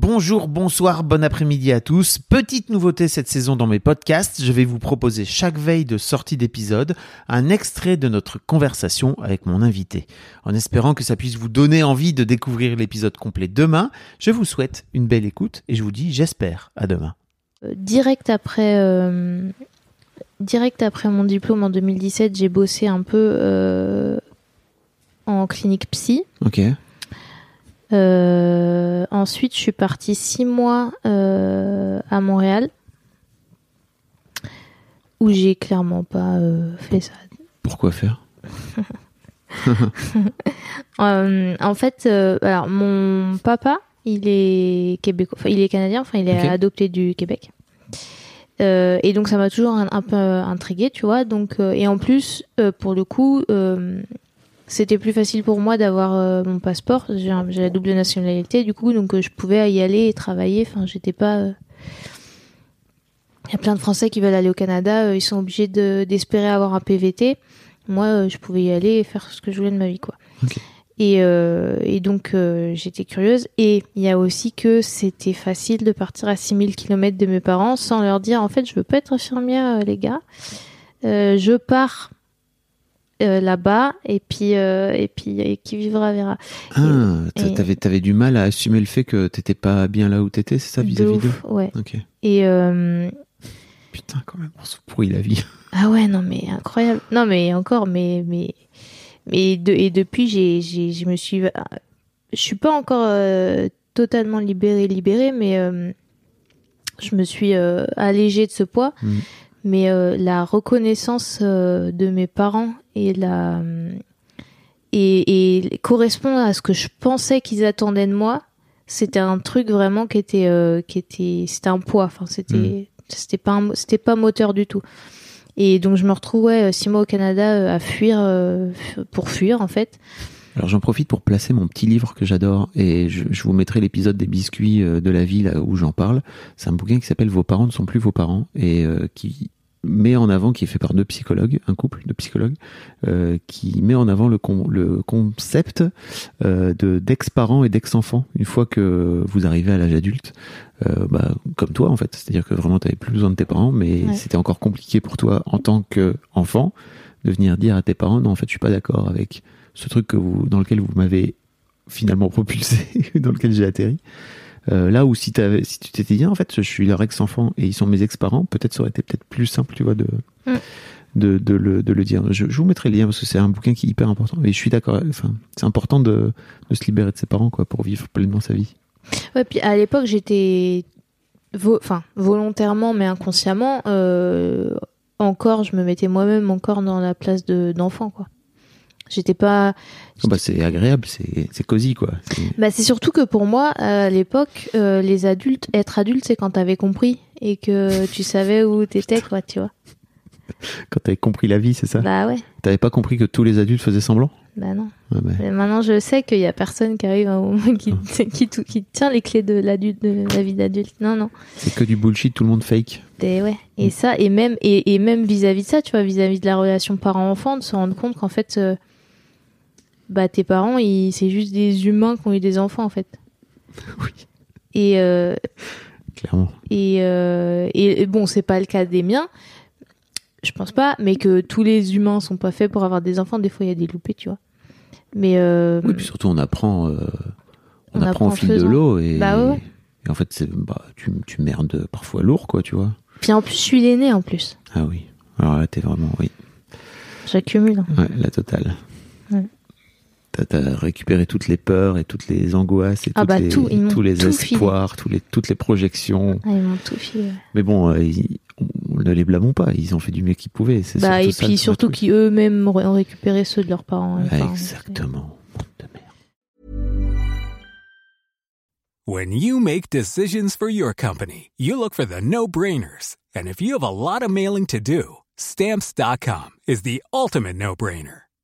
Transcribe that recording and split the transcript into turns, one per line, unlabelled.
Bonjour, bonsoir, bon après-midi à tous. Petite nouveauté cette saison dans mes podcasts, je vais vous proposer chaque veille de sortie d'épisode un extrait de notre conversation avec mon invité. En espérant que ça puisse vous donner envie de découvrir l'épisode complet demain, je vous souhaite une belle écoute et je vous dis j'espère à demain.
Euh, direct après, euh, direct après mon diplôme en 2017, j'ai bossé un peu euh, en clinique psy.
Ok.
Euh, ensuite, je suis partie six mois euh, à Montréal, où j'ai clairement pas euh, fait ça.
Pourquoi faire?
En fait, alors mon papa, il est québécois, enfin, il est canadien, enfin il est adopté du Québec. Et donc ça m'a toujours un, un peu intrigué, tu vois. Donc et en plus, pour le coup, c'était plus facile pour moi d'avoir euh, mon passeport. J'ai la double nationalité, du coup, donc euh, je pouvais y aller et travailler. Enfin, j'étais pas. euh, Il y a plein de Français qui veulent aller au Canada, ils sont obligés de- d'espérer avoir un PVT. Moi, je pouvais y aller et faire ce que je voulais de ma vie, quoi. Et, et donc, j'étais curieuse. Et il y a aussi que c'était facile de partir à 6000 km de mes parents sans leur dire, en fait, je veux pas être infirmière, les gars. Je pars euh, là-bas et puis, euh, et puis, et qui vivra verra.
Ah, t'avais, t'avais du mal à assumer le fait que t'étais pas bien là où t'étais, c'est ça, vis-à-vis d'eux?
Ouais.
Ok.
Et, euh,
Putain, quand même, on se pourrit la vie.
Ah ouais, non mais incroyable. Non mais encore, mais mais mais de, et depuis j'ai j'ai je me suis, je suis pas encore euh, totalement libérée libérée, mais euh, je me suis euh, allégée de ce poids.
Mhm.
Mais euh, la reconnaissance euh, de mes parents et la et, et correspond à ce que je pensais qu'ils attendaient de moi. C'était un truc vraiment qui était euh, qui était c'était un poids. Enfin c'était
Mhm.
c'était pas c'était pas moteur du tout. Et donc je me retrouvais euh, six mois au Canada euh, à fuir euh, pour fuir en fait.
Alors j'en profite pour placer mon petit livre que j'adore et je, je vous mettrai l'épisode des biscuits euh, de la vie là où j'en parle. C'est un bouquin qui s'appelle Vos parents ne sont plus vos parents et euh, qui met en avant, qui est fait par deux psychologues, un couple de psychologues, euh, qui met en avant le, con- le concept euh, de d'ex-parents et d'ex-enfants une fois que vous arrivez à l'âge adulte. Euh, bah, comme toi en fait, c'est-à-dire que vraiment tu plus besoin de tes parents, mais
Ouais.
c'était encore compliqué pour toi en tant qu'enfant de venir dire à tes parents non en fait je suis pas d'accord avec ce truc que vous, dans lequel vous m'avez finalement propulsé, dans lequel j'ai atterri. Euh, là où si, tu t'étais dit en fait je suis leur ex-enfant et ils sont mes ex-parents, peut-être ça aurait été peut-être plus simple tu vois de,
Mm.
de, de le, de le dire. Je, je vous mettrai le lien parce que c'est un bouquin qui est hyper important. Et je suis d'accord, enfin, c'est important de, de se libérer de ses parents quoi pour vivre pleinement sa vie.
Ouais, puis à l'époque j'étais vo- enfin volontairement mais inconsciemment euh, encore je me mettais moi-même encore dans la place de d'enfant quoi. J'étais pas
Oh, bah, c'est agréable, c'est c'est cosy quoi. C'est-
Bah, c'est surtout que pour moi, à l'époque, euh, les adultes, être adulte, c'est quand t'avais compris et que tu savais où t'étais, quoi, tu vois.
Quand t'avais compris la vie, c'est ça?
Bah ouais,
T'avais pas compris que tous les adultes faisaient semblant?
Bah non.
Ah, bah,
Mais maintenant, je sais qu'il y a personne qui arrive à un moment qui, qui, tout- qui tient les clés de l'adulte, de la vie d'adulte. Non, non.
C'est que du bullshit, tout le monde fake.
Et ouais. Et ça, et même, et, et même vis-à-vis de ça, tu vois, vis-à-vis de la relation parent-enfant, de se rendre compte qu'en fait, euh, bah, tes parents, ils, c'est juste des humains qui ont eu des enfants, en fait.
Oui.
Et, euh,
Clairement.
Et, euh, et, et bon, c'est pas le cas des miens. Je pense pas, mais que tous les humains sont pas faits pour avoir des enfants. Des fois, il y a des loupés, tu vois. Mais euh,
Oui, puis surtout, on apprend, euh, on,
On
apprend au fil de l'eau et,
Bah ouais.
et en fait, c'est, bah, tu, tu merdes parfois lourd, quoi, tu vois.
puis en plus, je suis l'aîné en plus.
Ah oui. Alors là, t'es vraiment, oui.
J'accumule.
Ouais, la totale.
Ouais.
T'as, récupéré toutes les peurs et toutes les angoisses et
Ah
toutes
bah
les,
tout,
tous les
tout filé.
espoirs, tous les, toutes les projections.
Ah, ils m'ont tout filé.
Mais bon, euh, ils- on ne les blâmons pas. Ils ont fait du mieux qu'ils pouvaient. C'est
Bah,
surtout
et
ça,
puis surtout
truc.
qui eux-mêmes ont récupéré ceux de leurs parents.
Ah,
Enfin,
exactement. Monde de merde.
When you make decisions for your company, you look for the no-brainers. And if you have a lot of mailing to do, stamps.com is the ultimate no-brainer.